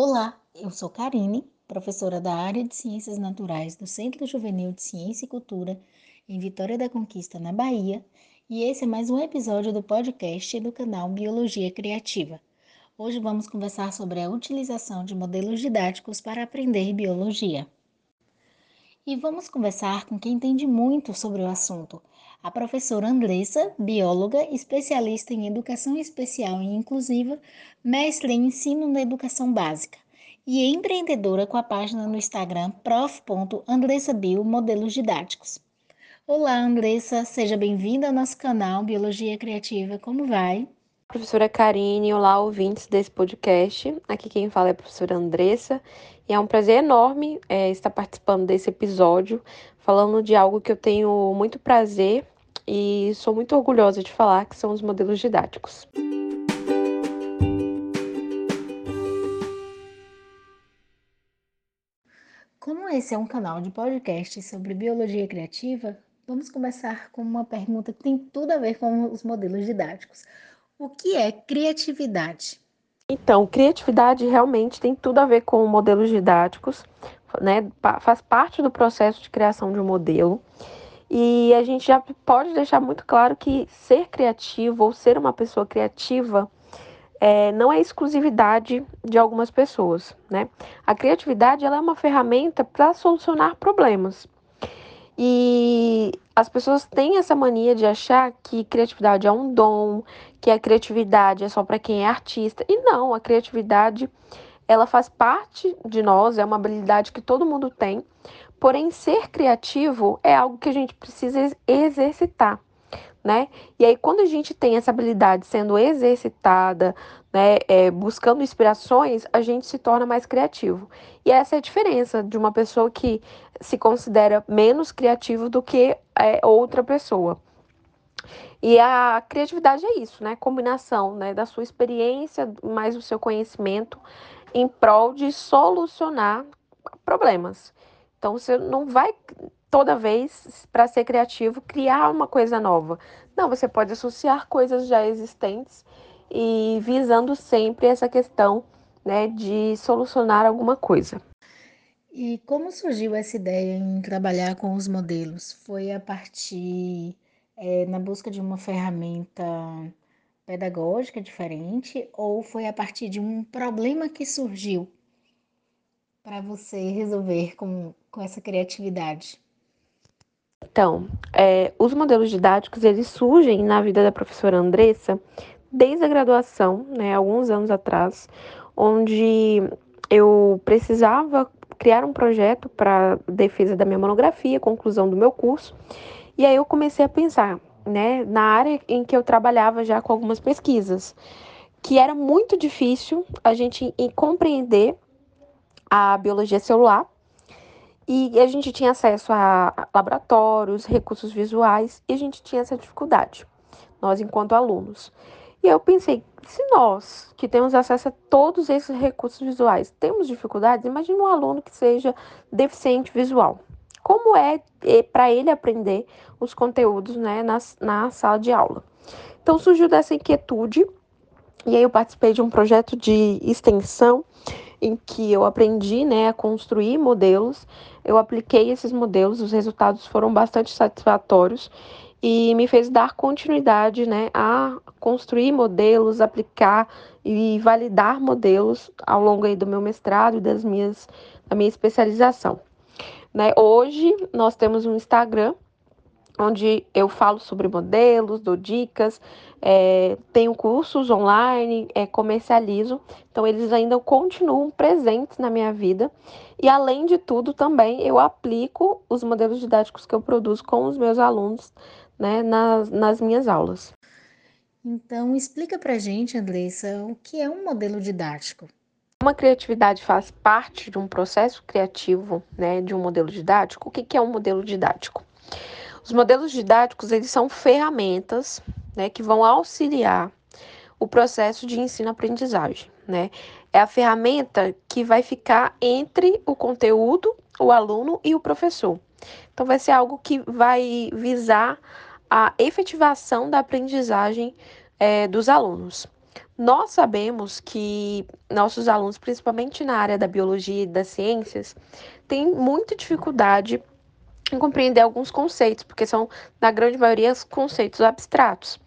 Olá, eu sou Karine, professora da área de Ciências Naturais do Centro Juvenil de Ciência e Cultura em Vitória da Conquista, na Bahia, e esse é mais um episódio do podcast do canal Biologia Criativa. Hoje vamos conversar sobre a utilização de modelos didáticos para aprender biologia. E vamos conversar com quem entende muito sobre o assunto, a professora Andressa, bióloga, especialista em educação especial e inclusiva, mestre em ensino na educação básica e empreendedora com a página no Instagram prof.andressabio Modelos Didáticos. Olá, Andressa, seja bem-vinda ao nosso canal Biologia Criativa. Como vai? Professora Karine, olá, ouvintes desse podcast. Aqui quem fala é a professora Andressa e é um prazer enorme é, estar participando desse episódio, falando de algo que eu tenho muito prazer e sou muito orgulhosa de falar, que são os modelos didáticos. Como esse é um canal de podcast sobre biologia criativa, vamos começar com uma pergunta que tem tudo a ver com os modelos didáticos. O que é criatividade? Então, criatividade realmente tem tudo a ver com modelos didáticos, né? Faz parte do processo de criação de um modelo. E a gente já pode deixar muito claro que ser criativo ou ser uma pessoa criativa é, não é exclusividade de algumas pessoas, né? A criatividade ela é uma ferramenta para solucionar problemas. E as pessoas têm essa mania de achar que criatividade é um dom, que a criatividade é só para quem é artista. E não, a criatividade ela faz parte de nós, é uma habilidade que todo mundo tem. Porém, ser criativo é algo que a gente precisa exercitar, né? E aí, quando a gente tem essa habilidade sendo exercitada, né, é, buscando inspirações, a gente se torna mais criativo. E essa é a diferença de uma pessoa que se considera menos criativo do que é, outra pessoa. E a criatividade é isso, né? Combinação né, da sua experiência mais o seu conhecimento em prol de solucionar problemas. Então você não vai toda vez para ser criativo criar uma coisa nova. Não, você pode associar coisas já existentes e visando sempre essa questão, né, de solucionar alguma coisa. E como surgiu essa ideia em trabalhar com os modelos? Foi a partir é, na busca de uma ferramenta pedagógica diferente ou foi a partir de um problema que surgiu para você resolver com, com essa criatividade? Então, é, os modelos didáticos eles surgem na vida da professora Andressa desde a graduação, né, alguns anos atrás, onde eu precisava criar um projeto para defesa da minha monografia, conclusão do meu curso, e aí eu comecei a pensar, né, na área em que eu trabalhava já com algumas pesquisas, que era muito difícil a gente compreender a biologia celular e a gente tinha acesso a laboratórios, recursos visuais e a gente tinha essa dificuldade, nós enquanto alunos. E eu pensei, se nós, que temos acesso a todos esses recursos visuais, temos dificuldades, imagine um aluno que seja deficiente visual como é, é para ele aprender os conteúdos né, na, na sala de aula. Então surgiu dessa inquietude, e aí eu participei de um projeto de extensão em que eu aprendi né, a construir modelos, eu apliquei esses modelos, os resultados foram bastante satisfatórios e me fez dar continuidade né, a construir modelos, aplicar e validar modelos ao longo aí do meu mestrado e das minhas, da minha especialização. Né? Hoje nós temos um Instagram onde eu falo sobre modelos, dou dicas, é, tenho cursos online, é, comercializo, então eles ainda continuam presentes na minha vida. E além de tudo, também eu aplico os modelos didáticos que eu produzo com os meus alunos né, nas, nas minhas aulas. Então, explica pra gente, Andressa, o que é um modelo didático? Uma criatividade faz parte de um processo criativo, né, de um modelo didático. O que, que é um modelo didático? Os modelos didáticos eles são ferramentas, né, que vão auxiliar o processo de ensino-aprendizagem, né? É a ferramenta que vai ficar entre o conteúdo, o aluno e o professor. Então, vai ser algo que vai visar a efetivação da aprendizagem é, dos alunos. Nós sabemos que nossos alunos, principalmente na área da biologia e das ciências, têm muita dificuldade em compreender alguns conceitos, porque são, na grande maioria, conceitos abstratos.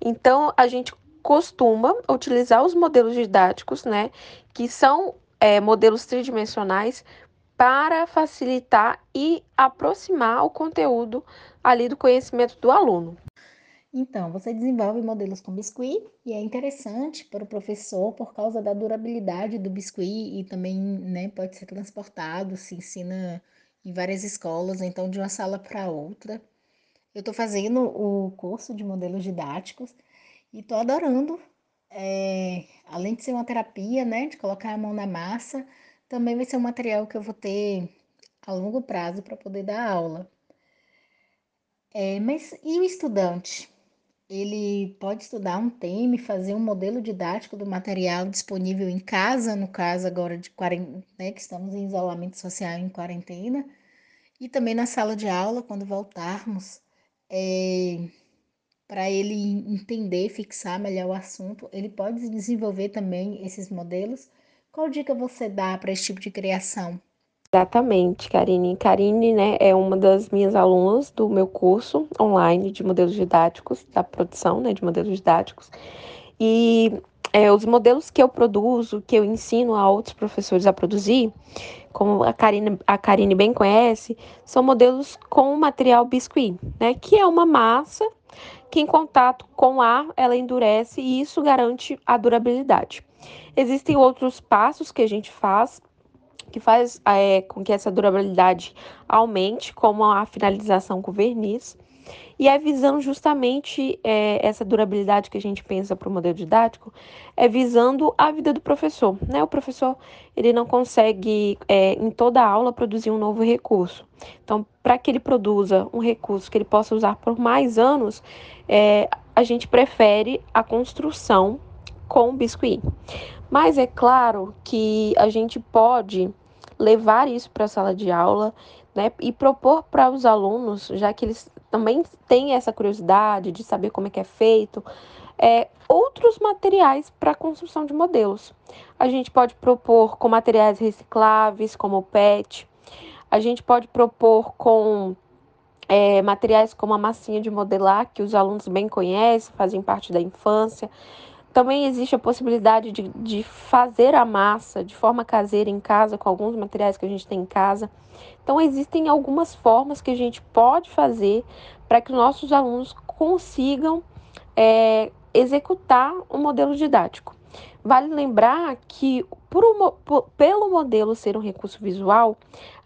Então, a gente costuma utilizar os modelos didáticos, né, que são é, modelos tridimensionais, para facilitar e aproximar o conteúdo ali do conhecimento do aluno. Então, você desenvolve modelos com biscuit e é interessante para o professor por causa da durabilidade do biscuit e também né, pode ser transportado, se ensina em várias escolas, então de uma sala para outra. Eu estou fazendo o curso de modelos didáticos e estou adorando. É, além de ser uma terapia, né, de colocar a mão na massa, também vai ser um material que eu vou ter a longo prazo para poder dar aula. É, mas e o estudante? Ele pode estudar um tema e fazer um modelo didático do material disponível em casa, no caso agora de né, que estamos em isolamento social em quarentena, e também na sala de aula, quando voltarmos, é, para ele entender, fixar melhor o assunto, ele pode desenvolver também esses modelos. Qual dica você dá para esse tipo de criação? Exatamente, Karine. Karine, né, é uma das minhas alunas do meu curso online de modelos didáticos, da produção, né, de modelos didáticos. E é, os modelos que eu produzo, que eu ensino a outros professores a produzir, como a Karine, a Karine bem conhece, são modelos com material biscuit, né, que é uma massa que em contato com ar ela endurece e isso garante a durabilidade. Existem outros passos que a gente faz que faz é, com que essa durabilidade aumente, como a finalização com verniz. E é visando justamente é, essa durabilidade que a gente pensa para o modelo didático, é visando a vida do professor. Né? O professor ele não consegue, é, em toda aula, produzir um novo recurso. Então, para que ele produza um recurso que ele possa usar por mais anos, é, a gente prefere a construção com biscuit. Mas é claro que a gente pode levar isso para a sala de aula né, e propor para os alunos, já que eles também têm essa curiosidade de saber como é que é feito, é, outros materiais para a construção de modelos. A gente pode propor com materiais recicláveis, como o PET, a gente pode propor com é, materiais como a massinha de modelar, que os alunos bem conhecem, fazem parte da infância. Também existe a possibilidade de, de fazer a massa de forma caseira em casa, com alguns materiais que a gente tem em casa. Então, existem algumas formas que a gente pode fazer para que os nossos alunos consigam é, executar um modelo didático. Vale lembrar que, por, por, pelo modelo ser um recurso visual,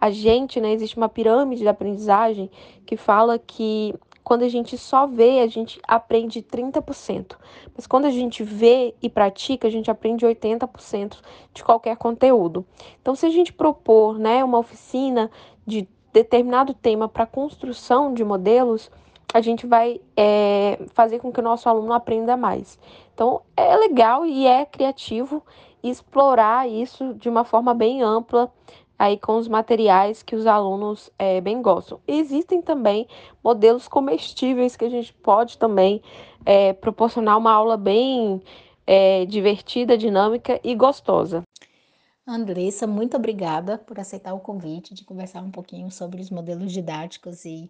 a gente, né, existe uma pirâmide de aprendizagem que fala que quando a gente só vê, a gente aprende 30%. Mas quando a gente vê e pratica, a gente aprende 80% de qualquer conteúdo. Então, se a gente propor né, uma oficina de determinado tema para construção de modelos, a gente vai é, fazer com que o nosso aluno aprenda mais. Então, é legal e é criativo explorar isso de uma forma bem ampla aí com os materiais que os alunos é, bem gostam. Existem também modelos comestíveis que a gente pode também é, proporcionar uma aula bem é, divertida, dinâmica e gostosa. Andressa, muito obrigada por aceitar o convite de conversar um pouquinho sobre os modelos didáticos e,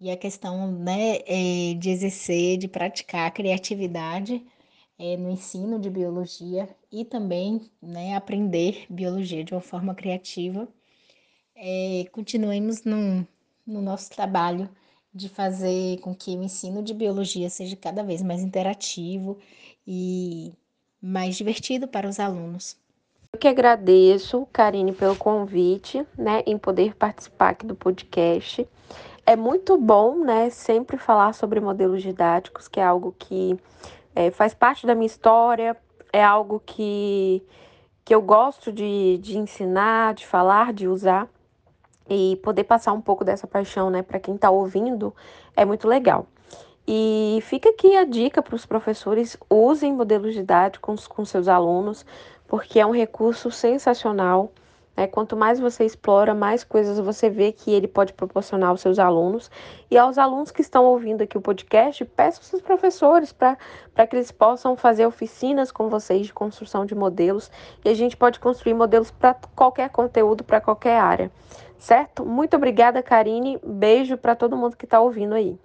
e a questão né, é, de exercer, de praticar a criatividade é, no ensino de biologia e também né, aprender biologia de uma forma criativa. É, continuemos no, no nosso trabalho de fazer com que o ensino de biologia seja cada vez mais interativo e mais divertido para os alunos. Eu que agradeço, Karine, pelo convite, né, em poder participar aqui do podcast. É muito bom, né, sempre falar sobre modelos didáticos, que é algo que é, faz parte da minha história, é algo que, que eu gosto de, de ensinar, de falar, de usar. E poder passar um pouco dessa paixão, né, para quem está ouvindo, é muito legal. E fica aqui a dica para os professores: usem modelos didáticos com seus alunos, porque é um recurso sensacional. Né? Quanto mais você explora, mais coisas você vê que ele pode proporcionar aos seus alunos. E aos alunos que estão ouvindo aqui o podcast, peço aos seus professores para que eles possam fazer oficinas com vocês de construção de modelos. E a gente pode construir modelos para qualquer conteúdo, para qualquer área. Certo? Muito obrigada, Karine. Beijo para todo mundo que está ouvindo aí.